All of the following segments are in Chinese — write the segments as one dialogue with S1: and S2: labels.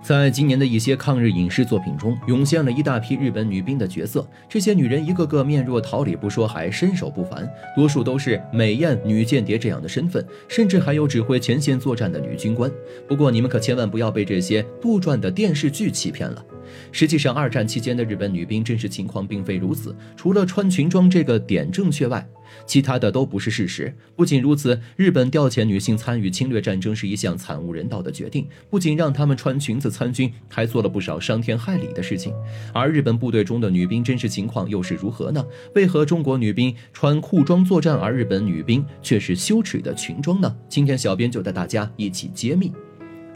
S1: 在今年的一些抗日影视作品中，涌现了一大批日本女兵的角色。这些女人一个个面若桃李不说，还身手不凡，多数都是美艳女间谍这样的身份，甚至还有指挥前线作战的女军官。不过，你们可千万不要被这些杜撰的电视剧欺骗了。实际上，二战期间的日本女兵真实情况并非如此。除了穿裙装这个点正确外，其他的都不是事实。不仅如此，日本调遣女性参与侵略战争是一项惨无人道的决定，不仅让他们穿裙子参军，还做了不少伤天害理的事情。而日本部队中的女兵真实情况又是如何呢？为何中国女兵穿裤装作战，而日本女兵却是羞耻的裙装呢？今天，小编就带大家一起揭秘。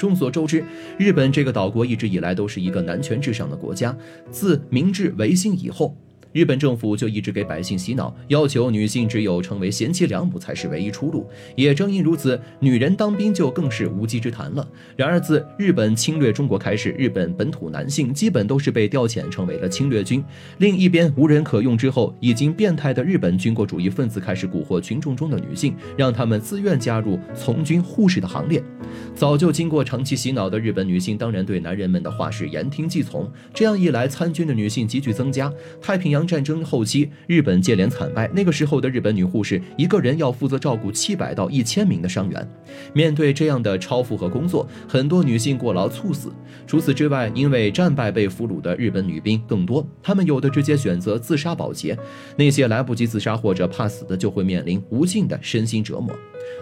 S1: 众所周知，日本这个岛国一直以来都是一个男权至上的国家。自明治维新以后。日本政府就一直给百姓洗脑，要求女性只有成为贤妻良母才是唯一出路。也正因如此，女人当兵就更是无稽之谈了。然而，自日本侵略中国开始，日本本土男性基本都是被调遣成为了侵略军。另一边无人可用之后，已经变态的日本军国主义分子开始蛊惑群众中的女性，让他们自愿加入从军护士的行列。早就经过长期洗脑的日本女性，当然对男人们的话是言听计从。这样一来，参军的女性急剧增加。太平洋。战争后期，日本接连惨败。那个时候的日本女护士，一个人要负责照顾七百到一千名的伤员。面对这样的超负荷工作，很多女性过劳猝死。除此之外，因为战败被俘虏的日本女兵更多，她们有的直接选择自杀保洁，那些来不及自杀或者怕死的，就会面临无尽的身心折磨。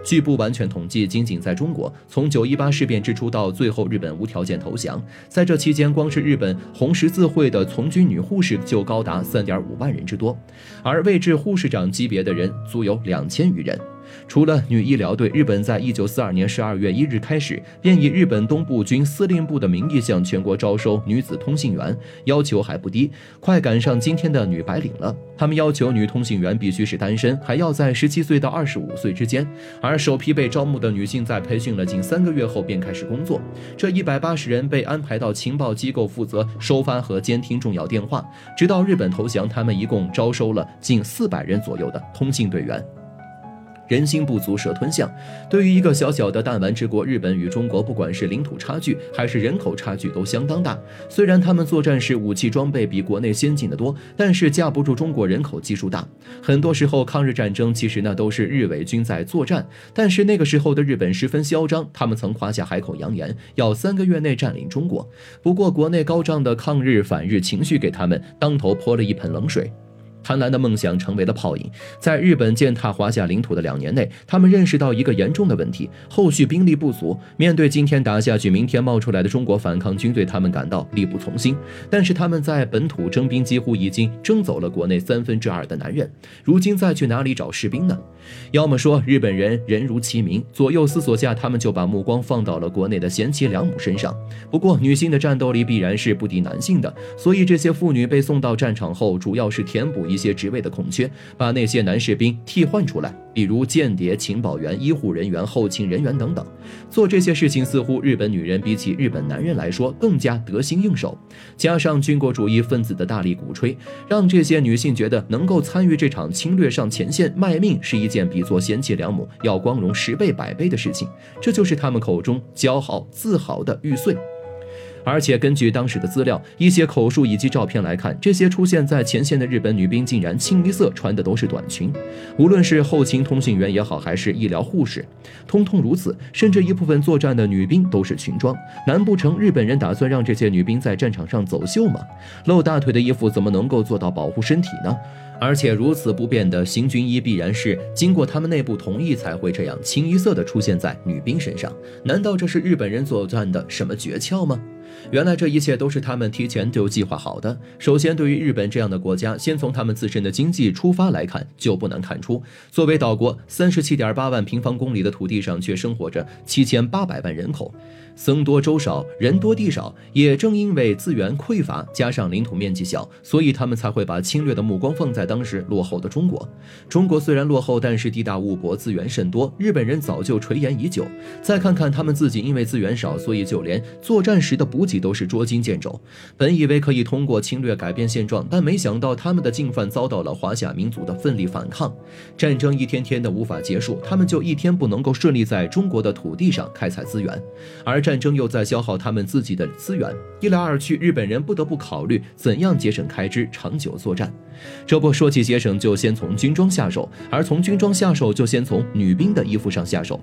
S1: 据不完全统计，仅仅在中国，从九一八事变之初到最后日本无条件投降，在这期间，光是日本红十字会的从军女护士就高达三点五万人之多，而位置护士长级别的人足有两千余人。除了女医疗队，日本在一九四二年十二月一日开始，便以日本东部军司令部的名义向全国招收女子通信员，要求还不低，快赶上今天的女白领了。他们要求女通信员必须是单身，还要在十七岁到二十五岁之间。而首批被招募的女性在培训了近三个月后便开始工作。这一百八十人被安排到情报机构负责收发和监听重要电话，直到日本投降，他们一共招收了近四百人左右的通信队员。人心不足蛇吞象，对于一个小小的弹丸之国，日本与中国不管是领土差距还是人口差距都相当大。虽然他们作战时武器装备比国内先进的多，但是架不住中国人口基数大。很多时候抗日战争其实那都是日伪军在作战，但是那个时候的日本十分嚣张，他们曾夸下海口扬言要三个月内占领中国。不过国内高涨的抗日反日情绪给他们当头泼了一盆冷水。贪婪的梦想成为了泡影。在日本践踏华夏领土的两年内，他们认识到一个严重的问题：后续兵力不足。面对今天打下去、明天冒出来的中国反抗军队，他们感到力不从心。但是他们在本土征兵几乎已经征走了国内三分之二的男人，如今再去哪里找士兵呢？要么说日本人人如其名，左右思索下，他们就把目光放到了国内的贤妻良母身上。不过，女性的战斗力必然是不敌男性的，所以这些妇女被送到战场后，主要是填补一些职位的空缺，把那些男士兵替换出来。比如间谍、情报员、医护人员、后勤人员等等，做这些事情似乎日本女人比起日本男人来说更加得心应手。加上军国主义分子的大力鼓吹，让这些女性觉得能够参与这场侵略上前线卖命是一件比做贤妻良母要光荣十倍百倍的事情。这就是他们口中骄傲自豪的玉碎。而且根据当时的资料、一些口述以及照片来看，这些出现在前线的日本女兵竟然清一色穿的都是短裙。无论是后勤通信员也好，还是医疗护士，通通如此。甚至一部分作战的女兵都是裙装。难不成日本人打算让这些女兵在战场上走秀吗？露大腿的衣服怎么能够做到保护身体呢？而且如此不便的行军衣，必然是经过他们内部同意才会这样清一色的出现在女兵身上。难道这是日本人作战的什么诀窍吗？原来这一切都是他们提前就计划好的。首先，对于日本这样的国家，先从他们自身的经济出发来看，就不难看出，作为岛国，三十七点八万平方公里的土地上却生活着七千八百万人口。僧多粥少，人多地少，也正因为资源匮乏，加上领土面积小，所以他们才会把侵略的目光放在当时落后的中国。中国虽然落后，但是地大物博，资源甚多，日本人早就垂涎已久。再看看他们自己，因为资源少，所以就连作战时的补补给都是捉襟见肘。本以为可以通过侵略改变现状，但没想到他们的进犯遭到了华夏民族的奋力反抗。战争一天天的无法结束，他们就一天不能够顺利在中国的土地上开采资源，而战争又在消耗他们自己的资源。一来二去，日本人不得不考虑怎样节省开支，长久作战。这不说起节省，就先从军装下手，而从军装下手，就先从女兵的衣服上下手。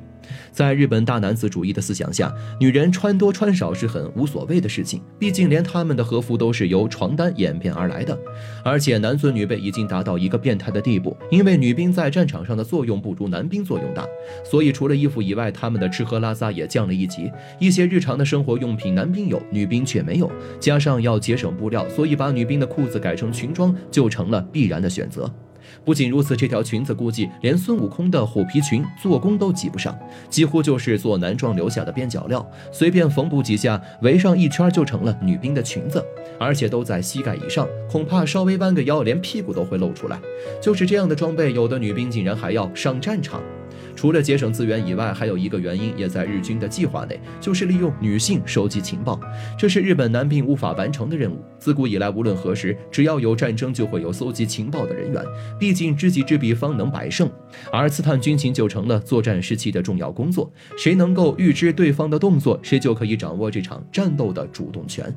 S1: 在日本大男子主义的思想下，女人穿多穿少是很无所的事情，毕竟连他们的和服都是由床单演变而来的。而且男尊女卑已经达到一个变态的地步，因为女兵在战场上的作用不如男兵作用大，所以除了衣服以外，他们的吃喝拉撒也降了一级。一些日常的生活用品，男兵有，女兵却没有。加上要节省布料，所以把女兵的裤子改成裙装就成了必然的选择。不仅如此，这条裙子估计连孙悟空的虎皮裙做工都及不上，几乎就是做男装留下的边角料，随便缝补几下，围上一圈就成了女兵的裙子，而且都在膝盖以上，恐怕稍微弯个腰，连屁股都会露出来。就是这样的装备，有的女兵竟然还要上战场。除了节省资源以外，还有一个原因也在日军的计划内，就是利用女性收集情报。这是日本男兵无法完成的任务。自古以来，无论何时，只要有战争，就会有搜集情报的人员。毕竟知己知彼，方能百胜。而刺探军情就成了作战时期的重要工作。谁能够预知对方的动作，谁就可以掌握这场战斗的主动权。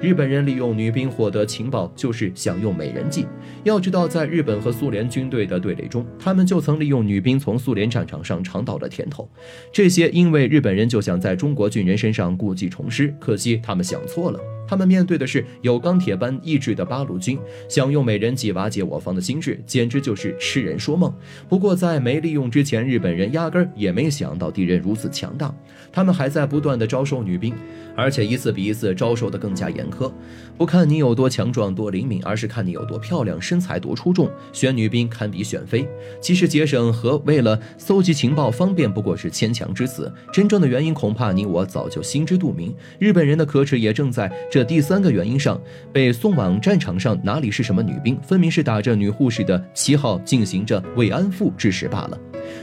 S1: 日本人利用女兵获得情报，就是想用美人计。要知道，在日本和苏联军队的对垒中，他们就曾利用女兵从苏联战战场。上尝到了甜头，这些因为日本人就想在中国军人身上故技重施，可惜他们想错了。他们面对的是有钢铁般意志的八路军，想用美人计瓦解我方的心智，简直就是痴人说梦。不过在没利用之前，日本人压根儿也没想到敌人如此强大，他们还在不断的招收女兵，而且一次比一次招收的更加严苛。不看你有多强壮多灵敏，而是看你有多漂亮，身材多出众。选女兵堪比选妃。其实节省和为了搜集情报方便不过是牵强之词，真正的原因恐怕你我早就心知肚明。日本人的可耻也正在这。第三个原因上被送往战场上，哪里是什么女兵，分明是打着女护士的旗号进行着慰安妇之事罢了。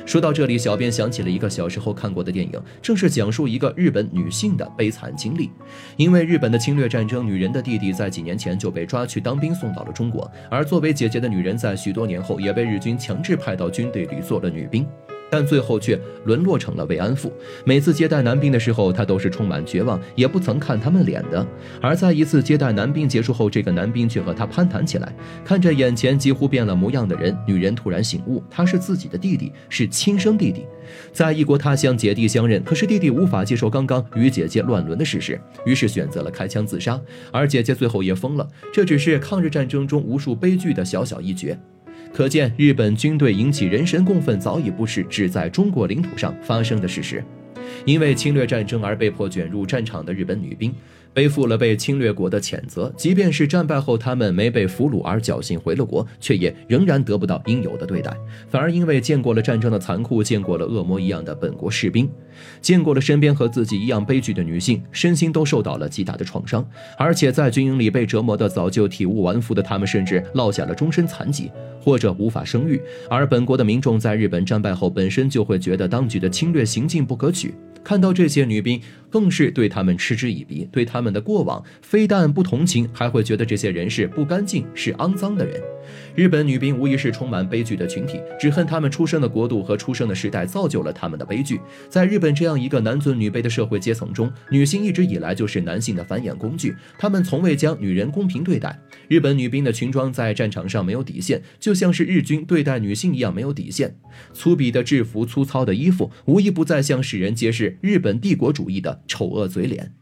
S1: 说到这里，小编想起了一个小时候看过的电影，正是讲述一个日本女性的悲惨经历。因为日本的侵略战争，女人的弟弟在几年前就被抓去当兵，送到了中国，而作为姐姐的女人，在许多年后也被日军强制派到军队里做了女兵。但最后却沦落成了慰安妇。每次接待男兵的时候，她都是充满绝望，也不曾看他们脸的。而在一次接待男兵结束后，这个男兵却和她攀谈起来。看着眼前几乎变了模样的人，女人突然醒悟，他是自己的弟弟，是亲生弟弟。在异国他乡，姐弟相认，可是弟弟无法接受刚刚与姐姐乱伦的事实，于是选择了开枪自杀。而姐姐最后也疯了。这只是抗日战争中无数悲剧的小小一角。可见，日本军队引起人神共愤，早已不是只在中国领土上发生的事实。因为侵略战争而被迫卷入战场的日本女兵。背负了被侵略国的谴责，即便是战败后他们没被俘虏而侥幸回了国，却也仍然得不到应有的对待，反而因为见过了战争的残酷，见过了恶魔一样的本国士兵，见过了身边和自己一样悲剧的女性，身心都受到了极大的创伤。而且在军营里被折磨的早就体无完肤的他们，甚至落下了终身残疾或者无法生育。而本国的民众在日本战败后，本身就会觉得当局的侵略行径不可取。看到这些女兵，更是对他们嗤之以鼻，对他们的过往非但不同情，还会觉得这些人是不干净、是肮脏的人。日本女兵无疑是充满悲剧的群体，只恨他们出生的国度和出生的时代造就了他们的悲剧。在日本这样一个男尊女卑的社会阶层中，女性一直以来就是男性的繁衍工具，他们从未将女人公平对待。日本女兵的裙装在战场上没有底线，就像是日军对待女性一样没有底线。粗鄙的制服、粗糙的衣服，无一不再向世人揭示日本帝国主义的丑恶嘴脸。